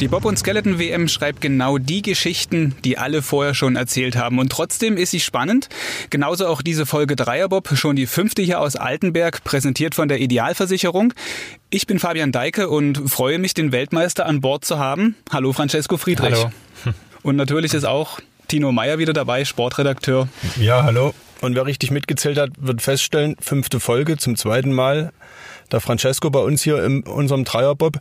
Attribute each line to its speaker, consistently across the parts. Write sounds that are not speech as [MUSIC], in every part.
Speaker 1: Die Bob und Skeleton WM schreibt genau die Geschichten, die alle vorher schon erzählt haben. Und trotzdem ist sie spannend. Genauso auch diese Folge Dreierbob, schon die fünfte hier aus Altenberg, präsentiert von der Idealversicherung. Ich bin Fabian Deike und freue mich, den Weltmeister an Bord zu haben. Hallo Francesco Friedrich.
Speaker 2: Hallo.
Speaker 1: Und natürlich ist auch Tino Meyer wieder dabei, Sportredakteur.
Speaker 2: Ja, hallo. Und wer richtig mitgezählt hat, wird feststellen, fünfte Folge zum zweiten Mal. Der Francesco bei uns hier in unserem Dreierbob.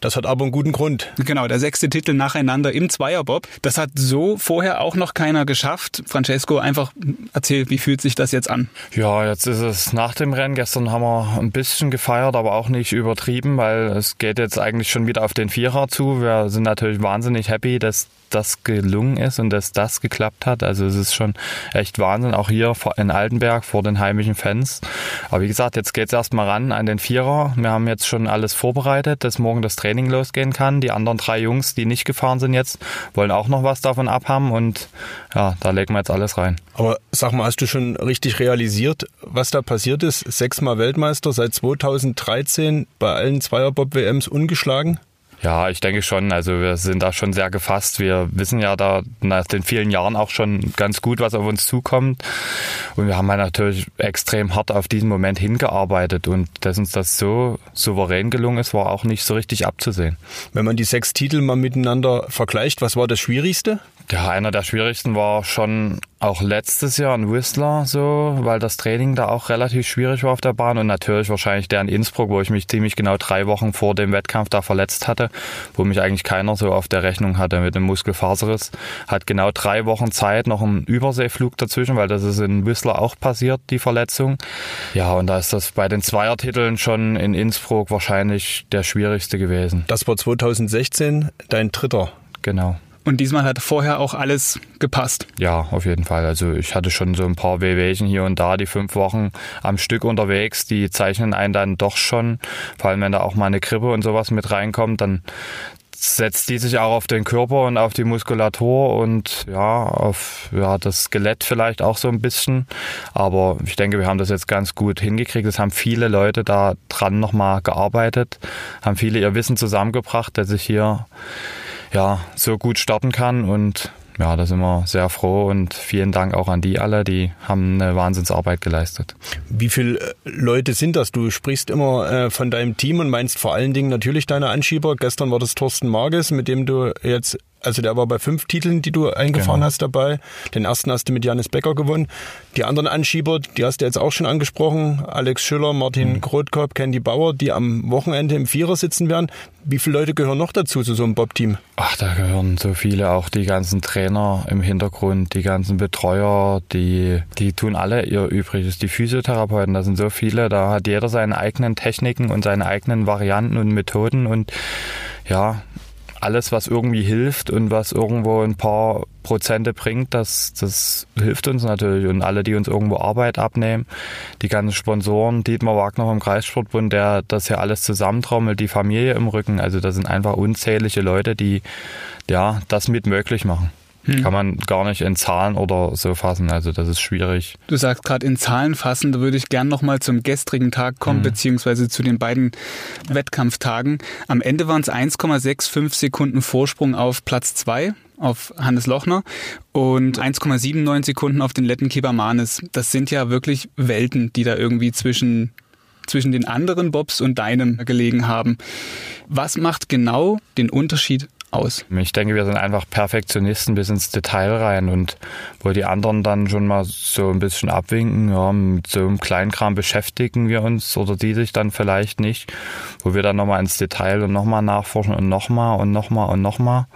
Speaker 2: Das hat aber einen guten Grund.
Speaker 1: Genau, der sechste Titel nacheinander im Zweierbob. Das hat so vorher auch noch keiner geschafft. Francesco, einfach erzähl, wie fühlt sich das jetzt an?
Speaker 3: Ja, jetzt ist es nach dem Rennen. Gestern haben wir ein bisschen gefeiert, aber auch nicht übertrieben, weil es geht jetzt eigentlich schon wieder auf den Vierer zu. Wir sind natürlich wahnsinnig happy, dass das gelungen ist und dass das geklappt hat. Also es ist schon echt Wahnsinn, auch hier in Altenberg vor den heimischen Fans. Aber wie gesagt, jetzt geht es erstmal ran an den Vierer. Wir haben jetzt schon alles vorbereitet, dass morgen das Training losgehen kann. Die anderen drei Jungs, die nicht gefahren sind jetzt, wollen auch noch was davon abhaben und ja, da legen wir jetzt alles rein.
Speaker 2: Aber sag mal, hast du schon richtig realisiert, was da passiert ist? Sechsmal Weltmeister seit 2013 bei allen Zweierbob-WMs ungeschlagen?
Speaker 3: Ja, ich denke schon. Also wir sind da schon sehr gefasst. Wir wissen ja da nach den vielen Jahren auch schon ganz gut, was auf uns zukommt. Und wir haben halt natürlich extrem hart auf diesen Moment hingearbeitet. Und dass uns das so souverän gelungen ist, war auch nicht so richtig abzusehen.
Speaker 2: Wenn man die sechs Titel mal miteinander vergleicht, was war das Schwierigste?
Speaker 3: Ja, einer der schwierigsten war schon auch letztes Jahr in Whistler so, weil das Training da auch relativ schwierig war auf der Bahn und natürlich wahrscheinlich der in Innsbruck, wo ich mich ziemlich genau drei Wochen vor dem Wettkampf da verletzt hatte, wo mich eigentlich keiner so auf der Rechnung hatte mit dem Muskelfaserriss. Hat genau drei Wochen Zeit, noch einen Überseeflug dazwischen, weil das ist in Whistler auch passiert, die Verletzung. Ja, und da ist das bei den Zweiertiteln schon in Innsbruck wahrscheinlich der schwierigste gewesen.
Speaker 2: Das war 2016 dein dritter.
Speaker 3: Genau.
Speaker 1: Und diesmal hat vorher auch alles gepasst.
Speaker 3: Ja, auf jeden Fall. Also ich hatte schon so ein paar Wehwehchen hier und da, die fünf Wochen am Stück unterwegs, die zeichnen einen dann doch schon. Vor allem, wenn da auch mal eine Grippe und sowas mit reinkommt, dann setzt die sich auch auf den Körper und auf die Muskulatur und ja, auf ja, das Skelett vielleicht auch so ein bisschen. Aber ich denke, wir haben das jetzt ganz gut hingekriegt. Es haben viele Leute da dran nochmal gearbeitet, haben viele ihr Wissen zusammengebracht, dass ich hier ja, so gut starten kann. Und ja, da sind wir sehr froh und vielen Dank auch an die alle, die haben eine Wahnsinnsarbeit geleistet.
Speaker 2: Wie viele äh, Leute sind das? Du sprichst immer äh, von deinem Team und meinst vor allen Dingen natürlich deine Anschieber. Gestern war das Thorsten Marges, mit dem du jetzt also der war bei fünf Titeln, die du eingefahren genau. hast dabei. Den ersten hast du mit Janis Becker gewonnen. Die anderen Anschieber, die hast du jetzt auch schon angesprochen. Alex Schüller, Martin mhm. Grotkop, Candy Bauer, die am Wochenende im Vierer sitzen werden. Wie viele Leute gehören noch dazu zu so einem Bob-Team?
Speaker 3: Ach, da gehören so viele, auch die ganzen Trainer im Hintergrund, die ganzen Betreuer, die, die tun alle ihr Übriges. Die Physiotherapeuten, da sind so viele, da hat jeder seine eigenen Techniken und seine eigenen Varianten und Methoden und ja, alles, was irgendwie hilft und was irgendwo ein paar Prozente bringt, das, das hilft uns natürlich. Und alle, die uns irgendwo Arbeit abnehmen, die ganzen Sponsoren, Dietmar Wagner vom Kreissportbund, der das hier alles zusammentrommelt, die Familie im Rücken. Also das sind einfach unzählige Leute, die ja das mit möglich machen. Hm. Kann man gar nicht in Zahlen oder so fassen. Also das ist schwierig.
Speaker 1: Du sagst gerade in Zahlen fassen, da würde ich gern nochmal zum gestrigen Tag kommen, hm. beziehungsweise zu den beiden Wettkampftagen. Am Ende waren es 1,65 Sekunden Vorsprung auf Platz 2 auf Hannes Lochner und 1,79 Sekunden auf den Letten Kibamanes. Das sind ja wirklich Welten, die da irgendwie zwischen zwischen den anderen Bobs und deinem gelegen haben. Was macht genau den Unterschied aus?
Speaker 3: Ich denke, wir sind einfach Perfektionisten bis ins Detail rein und wo die anderen dann schon mal so ein bisschen abwinken, ja, mit so einem Kleinkram beschäftigen wir uns oder die sich dann vielleicht nicht, wo wir dann nochmal ins Detail und nochmal nachforschen und nochmal und nochmal und nochmal.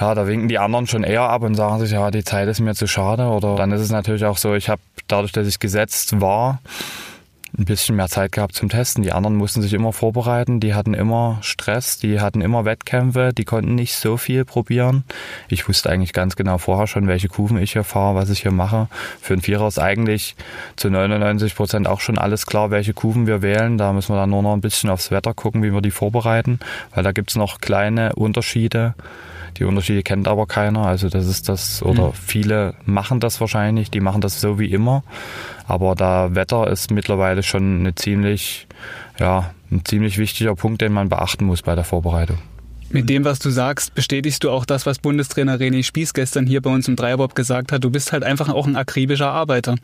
Speaker 3: Ja, da winken die anderen schon eher ab und sagen sich, ja, die Zeit ist mir zu schade. Oder dann ist es natürlich auch so, ich habe dadurch, dass ich gesetzt war, ein bisschen mehr Zeit gehabt zum Testen. Die anderen mussten sich immer vorbereiten, die hatten immer Stress, die hatten immer Wettkämpfe, die konnten nicht so viel probieren. Ich wusste eigentlich ganz genau vorher schon, welche Kufen ich hier fahre, was ich hier mache. Für einen Vierer ist eigentlich zu 99 Prozent auch schon alles klar, welche Kufen wir wählen. Da müssen wir dann nur noch ein bisschen aufs Wetter gucken, wie wir die vorbereiten, weil da gibt's noch kleine Unterschiede. Die Unterschiede kennt aber keiner. Also das ist das, oder mhm. viele machen das wahrscheinlich, die machen das so wie immer. Aber da Wetter ist mittlerweile schon eine ziemlich ja, ein ziemlich wichtiger Punkt, den man beachten muss bei der Vorbereitung.
Speaker 1: Mit dem, was du sagst, bestätigst du auch das, was Bundestrainer René Spieß gestern hier bei uns im Dreierbob gesagt hat. Du bist halt einfach auch ein akribischer Arbeiter.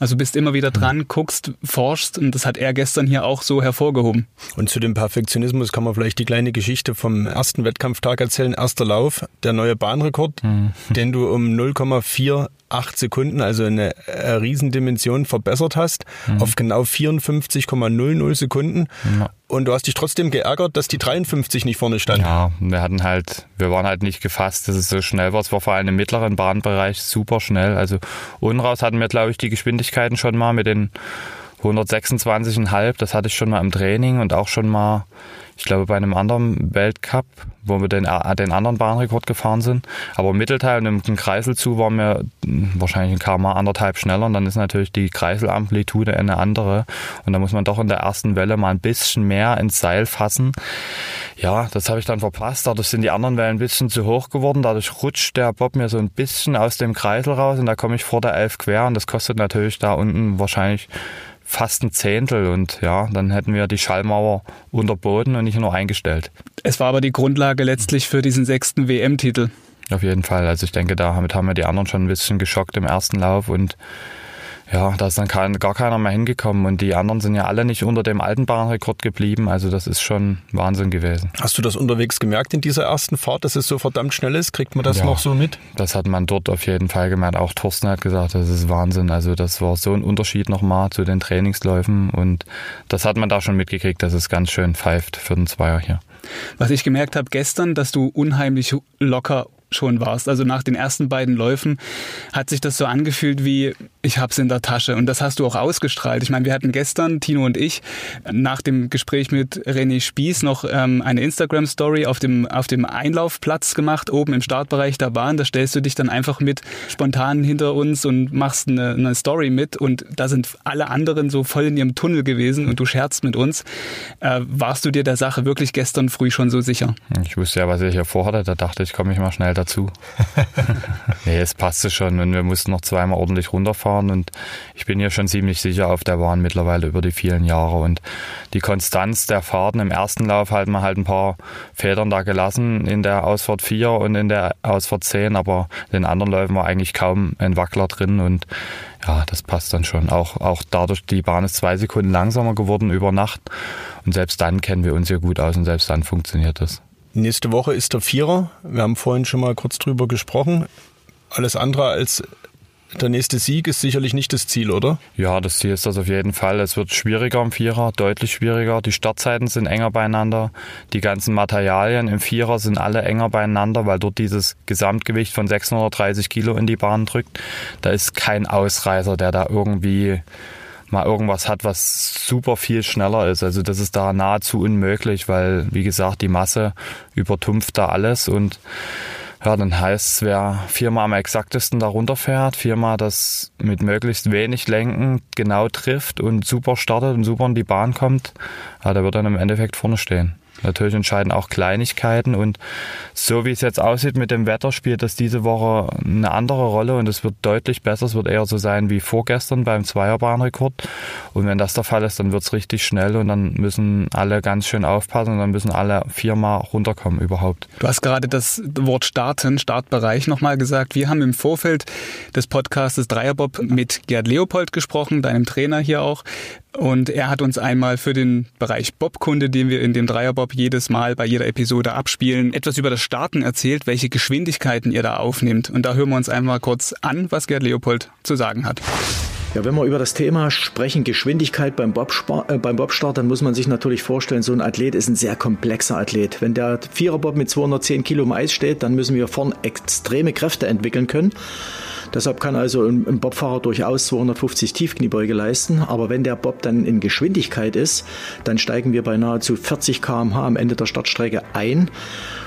Speaker 1: Also bist immer wieder dran, guckst, forschst und das hat er gestern hier auch so hervorgehoben.
Speaker 2: Und zu dem Perfektionismus kann man vielleicht die kleine Geschichte vom ersten Wettkampftag erzählen. Erster Lauf, der neue Bahnrekord, mhm. den du um 0,4 acht Sekunden, also eine äh, Riesendimension verbessert hast, mhm. auf genau 54,00 Sekunden. Ja. Und du hast dich trotzdem geärgert, dass die 53 nicht vorne stand.
Speaker 3: Ja, wir hatten halt, wir waren halt nicht gefasst, dass es so schnell war. Es war vor allem im mittleren Bahnbereich super schnell. Also unten raus hatten wir, glaube ich, die Geschwindigkeiten schon mal mit den 126,5. Das hatte ich schon mal im Training und auch schon mal ich glaube, bei einem anderen Weltcup, wo wir den, äh, den anderen Bahnrekord gefahren sind. Aber im Mittelteil und im Kreisel zu waren wir wahrscheinlich ein kmh anderthalb schneller und dann ist natürlich die Kreiselamplitude eine andere. Und da muss man doch in der ersten Welle mal ein bisschen mehr ins Seil fassen. Ja, das habe ich dann verpasst. Dadurch sind die anderen Wellen ein bisschen zu hoch geworden. Dadurch rutscht der Bob mir so ein bisschen aus dem Kreisel raus und da komme ich vor der Elf quer und das kostet natürlich da unten wahrscheinlich fast ein Zehntel und ja, dann hätten wir die Schallmauer unterboten und nicht nur eingestellt.
Speaker 1: Es war aber die Grundlage letztlich für diesen sechsten WM-Titel.
Speaker 3: Auf jeden Fall. Also ich denke, damit haben wir die anderen schon ein bisschen geschockt im ersten Lauf und ja, da ist dann kein, gar keiner mehr hingekommen und die anderen sind ja alle nicht unter dem alten Bahnrekord geblieben. Also das ist schon Wahnsinn gewesen.
Speaker 2: Hast du das unterwegs gemerkt in dieser ersten Fahrt, dass es so verdammt schnell ist? Kriegt man das ja, noch so mit?
Speaker 3: Das hat man dort auf jeden Fall gemerkt. Auch Thorsten hat gesagt, das ist Wahnsinn. Also das war so ein Unterschied nochmal zu den Trainingsläufen und das hat man da schon mitgekriegt, dass es ganz schön pfeift für den Zweier hier.
Speaker 1: Was ich gemerkt habe gestern, dass du unheimlich locker schon warst. Also nach den ersten beiden Läufen hat sich das so angefühlt wie, ich hab's in der Tasche. Und das hast du auch ausgestrahlt. Ich meine, wir hatten gestern, Tino und ich, nach dem Gespräch mit René Spieß noch ähm, eine Instagram-Story auf dem, auf dem Einlaufplatz gemacht, oben im Startbereich der Bahn. Da stellst du dich dann einfach mit spontan hinter uns und machst eine, eine Story mit. Und da sind alle anderen so voll in ihrem Tunnel gewesen und du scherzt mit uns. Äh, warst du dir der Sache wirklich gestern früh schon so sicher?
Speaker 3: Ich wusste ja, was ich hier vorhatte. Da dachte ich, komme ich mal schnell dazu [LAUGHS] nee, es passte schon und wir mussten noch zweimal ordentlich runterfahren und ich bin ja schon ziemlich sicher auf der Bahn mittlerweile über die vielen Jahre und die Konstanz der Fahrten im ersten Lauf hat man halt ein paar Federn da gelassen in der Ausfahrt 4 und in der Ausfahrt 10, aber in den anderen Läufen war eigentlich kaum ein Wackler drin und ja, das passt dann schon. Auch, auch dadurch, die Bahn ist zwei Sekunden langsamer geworden über Nacht. Und selbst dann kennen wir uns ja gut aus und selbst dann funktioniert das.
Speaker 2: Nächste Woche ist der Vierer. Wir haben vorhin schon mal kurz drüber gesprochen. Alles andere als der nächste Sieg ist sicherlich nicht das Ziel, oder?
Speaker 3: Ja, das Ziel ist das auf jeden Fall. Es wird schwieriger im Vierer, deutlich schwieriger. Die Startzeiten sind enger beieinander. Die ganzen Materialien im Vierer sind alle enger beieinander, weil dort dieses Gesamtgewicht von 630 Kilo in die Bahn drückt. Da ist kein Ausreißer, der da irgendwie mal irgendwas hat, was super viel schneller ist. Also das ist da nahezu unmöglich, weil, wie gesagt, die Masse übertumpft da alles und ja, dann heißt es, wer viermal am exaktesten da runterfährt, viermal das mit möglichst wenig Lenken genau trifft und super startet und super in die Bahn kommt, ja, der wird dann im Endeffekt vorne stehen. Natürlich entscheiden auch Kleinigkeiten und so wie es jetzt aussieht mit dem Wetter, spielt das diese Woche eine andere Rolle und es wird deutlich besser. Es wird eher so sein wie vorgestern beim Zweierbahnrekord. Und wenn das der Fall ist, dann wird es richtig schnell und dann müssen alle ganz schön aufpassen und dann müssen alle viermal runterkommen überhaupt.
Speaker 1: Du hast gerade das Wort Starten, Startbereich nochmal gesagt. Wir haben im Vorfeld des Podcasts Dreierbob mit Gerd Leopold gesprochen, deinem Trainer hier auch. Und er hat uns einmal für den Bereich Bobkunde, den wir in dem Dreierbob jedes Mal bei jeder Episode abspielen, etwas über das Starten erzählt, welche Geschwindigkeiten ihr da aufnimmt. Und da hören wir uns einmal kurz an, was Gerd Leopold zu sagen hat.
Speaker 4: Ja, wenn wir über das Thema sprechen, Geschwindigkeit beim, Bobspar äh, beim Bobstart, dann muss man sich natürlich vorstellen, so ein Athlet ist ein sehr komplexer Athlet. Wenn der Viererbob mit 210 Kilo im Eis steht, dann müssen wir vorn extreme Kräfte entwickeln können. Deshalb kann also ein, Bobfahrer durchaus 250 Tiefkniebeuge leisten. Aber wenn der Bob dann in Geschwindigkeit ist, dann steigen wir bei nahezu 40 km/h am Ende der Startstrecke ein.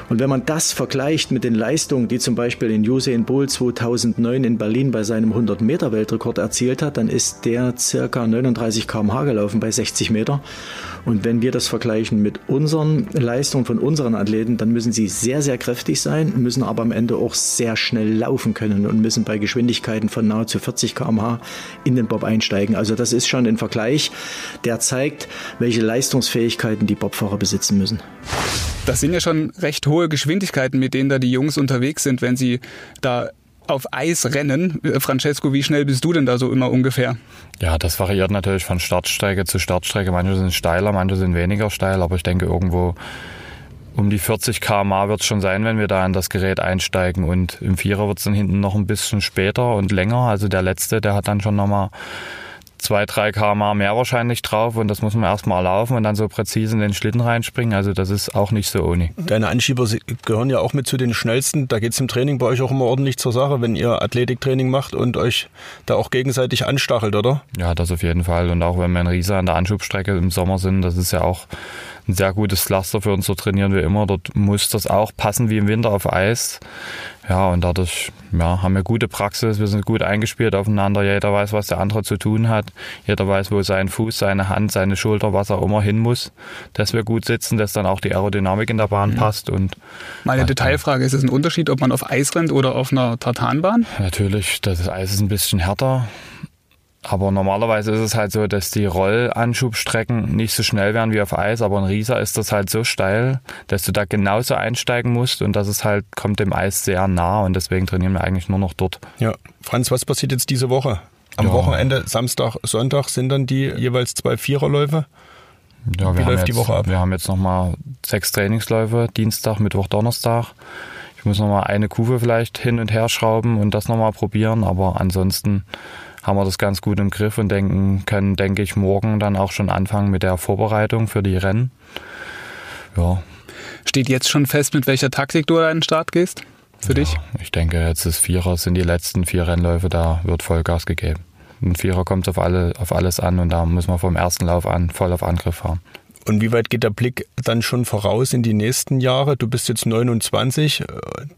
Speaker 4: Und wenn man das vergleicht mit den Leistungen, die zum Beispiel in Usain Bolt 2009 in Berlin bei seinem 100 Meter Weltrekord erzielt hat, dann ist der circa 39 km/h gelaufen bei 60 Meter. Und wenn wir das vergleichen mit unseren Leistungen von unseren Athleten, dann müssen sie sehr, sehr kräftig sein, müssen aber am Ende auch sehr schnell laufen können und müssen bei Geschwindigkeit Geschwindigkeiten von nahezu 40 km/h in den Bob einsteigen. Also das ist schon ein Vergleich, der zeigt, welche Leistungsfähigkeiten die Bobfahrer besitzen müssen.
Speaker 1: Das sind ja schon recht hohe Geschwindigkeiten, mit denen da die Jungs unterwegs sind, wenn sie da auf Eis rennen. Francesco, wie schnell bist du denn da so immer ungefähr?
Speaker 3: Ja, das variiert natürlich von Startstrecke zu Startstrecke. Manche sind steiler, manche sind weniger steil, aber ich denke irgendwo um die 40 km/h wird es schon sein, wenn wir da in das Gerät einsteigen. Und im Vierer wird es dann hinten noch ein bisschen später und länger. Also der letzte, der hat dann schon nochmal zwei, drei km mehr wahrscheinlich drauf und das muss man erstmal laufen und dann so präzise in den Schlitten reinspringen. Also das ist auch nicht so ohne.
Speaker 2: Deine Anschieber gehören ja auch mit zu den schnellsten. Da geht es im Training bei euch auch immer ordentlich zur Sache, wenn ihr Athletiktraining macht und euch da auch gegenseitig anstachelt, oder?
Speaker 3: Ja, das auf jeden Fall. Und auch wenn wir in Riesa an der Anschubstrecke im Sommer sind, das ist ja auch ein sehr gutes Cluster für uns. So trainieren wir immer. Dort muss das auch passen wie im Winter auf Eis. Ja, und dadurch ja, haben wir gute Praxis, wir sind gut eingespielt aufeinander. Jeder weiß, was der andere zu tun hat. Jeder weiß, wo sein Fuß, seine Hand, seine Schulter, was auch immer hin muss, dass wir gut sitzen, dass dann auch die Aerodynamik in der Bahn mhm. passt. Und
Speaker 1: Meine Detailfrage, ist es ein Unterschied, ob man auf Eis rennt oder auf einer Tartanbahn?
Speaker 3: Natürlich, das Eis ist ein bisschen härter. Aber normalerweise ist es halt so, dass die Rollanschubstrecken nicht so schnell werden wie auf Eis, aber in Riesa ist das halt so steil, dass du da genauso einsteigen musst und das ist halt, kommt dem Eis sehr nah und deswegen trainieren wir eigentlich nur noch dort.
Speaker 2: Ja, Franz, was passiert jetzt diese Woche? Am ja. Wochenende, Samstag, Sonntag sind dann die jeweils zwei Viererläufe?
Speaker 3: Ja, Wie läuft jetzt, die Woche ab? Wir haben jetzt nochmal sechs Trainingsläufe, Dienstag, Mittwoch, Donnerstag. Ich muss nochmal eine Kufe vielleicht hin und her schrauben und das nochmal probieren, aber ansonsten haben wir das ganz gut im Griff und denken, können, denke ich, morgen dann auch schon anfangen mit der Vorbereitung für die Rennen.
Speaker 1: Ja. Steht jetzt schon fest, mit welcher Taktik du an den Start gehst? Für ja, dich?
Speaker 3: Ich denke, jetzt ist Vierer, sind die letzten vier Rennläufe, da wird Vollgas gegeben. Ein Vierer kommt auf, alle, auf alles an und da muss man vom ersten Lauf an voll auf Angriff fahren.
Speaker 2: Und wie weit geht der Blick dann schon voraus in die nächsten Jahre? Du bist jetzt 29.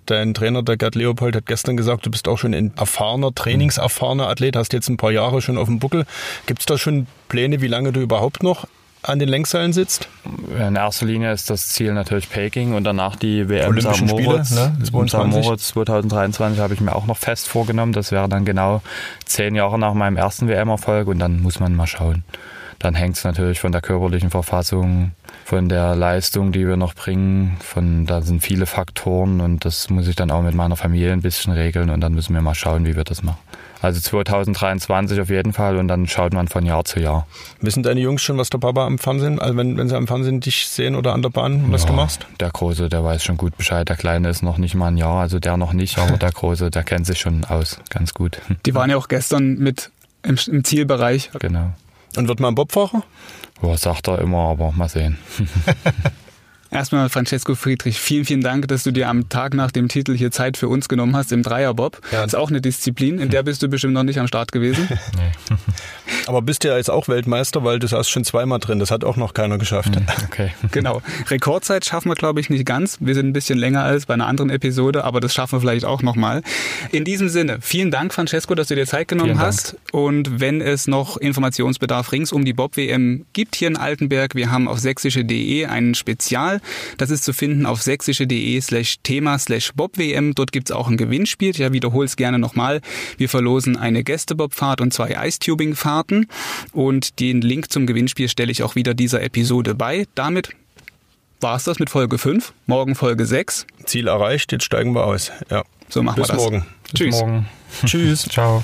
Speaker 2: Dein Trainer, der Gerd Leopold, hat gestern gesagt, du bist auch schon ein erfahrener, trainingserfahrener Athlet, hast jetzt ein paar Jahre schon auf dem Buckel. Gibt es da schon Pläne, wie lange du überhaupt noch an den Lenkseilen sitzt?
Speaker 3: In erster Linie ist das Ziel natürlich Peking und danach die WM St. Moritz.
Speaker 2: Ne?
Speaker 3: St. Moritz 2023 habe ich mir auch noch fest vorgenommen. Das wäre dann genau zehn Jahre nach meinem ersten WM-Erfolg und dann muss man mal schauen. Dann hängt es natürlich von der körperlichen Verfassung, von der Leistung, die wir noch bringen. Von, da sind viele Faktoren und das muss ich dann auch mit meiner Familie ein bisschen regeln und dann müssen wir mal schauen, wie wir das machen. Also 2023 auf jeden Fall und dann schaut man von Jahr zu Jahr.
Speaker 2: Wissen deine Jungs schon, was der Papa am Fernsehen, also wenn, wenn sie am Fernsehen dich sehen oder an der Bahn, was ja, du machst?
Speaker 3: Der Große, der weiß schon gut Bescheid. Der Kleine ist noch nicht mal ein Jahr, also der noch nicht, aber der Große, der kennt sich schon aus, ganz gut.
Speaker 1: Die waren ja auch gestern mit im, im Zielbereich.
Speaker 3: Genau.
Speaker 2: Und wird man Bobfahrer?
Speaker 3: Ja, sagt er immer, aber mal sehen. [LAUGHS]
Speaker 1: Erstmal, Francesco Friedrich, vielen, vielen Dank, dass du dir am Tag nach dem Titel hier Zeit für uns genommen hast im Dreierbob. Ja. Das ist auch eine Disziplin, in der bist du bestimmt noch nicht am Start gewesen. [LAUGHS] Nee.
Speaker 2: Aber bist ja jetzt auch Weltmeister, weil du saßt schon zweimal drin. Das hat auch noch keiner geschafft. Hm,
Speaker 1: okay. [LAUGHS] Genau. Rekordzeit schaffen wir, glaube ich, nicht ganz. Wir sind ein bisschen länger als bei einer anderen Episode, aber das schaffen wir vielleicht auch nochmal. In diesem Sinne, vielen Dank, Francesco, dass du dir Zeit genommen vielen hast. Dank. Und wenn es noch Informationsbedarf rings um die Bob-WM gibt hier in Altenberg, wir haben auf sächsische.de einen Spezial das ist zu finden auf sächsische.de slash Thema slash BobWM. Dort gibt's auch ein Gewinnspiel. Ich wiederhole es gerne nochmal. Wir verlosen eine Gästebobfahrt und zwei Icetubing-Fahrten. Und den Link zum Gewinnspiel stelle ich auch wieder dieser Episode bei. Damit war es das mit Folge 5. Morgen Folge 6.
Speaker 2: Ziel erreicht, jetzt steigen wir aus. Ja.
Speaker 1: So machen
Speaker 2: Bis
Speaker 1: wir das.
Speaker 2: Morgen.
Speaker 3: Bis
Speaker 1: Tschüss.
Speaker 3: morgen.
Speaker 1: Tschüss. [LAUGHS]
Speaker 3: Ciao.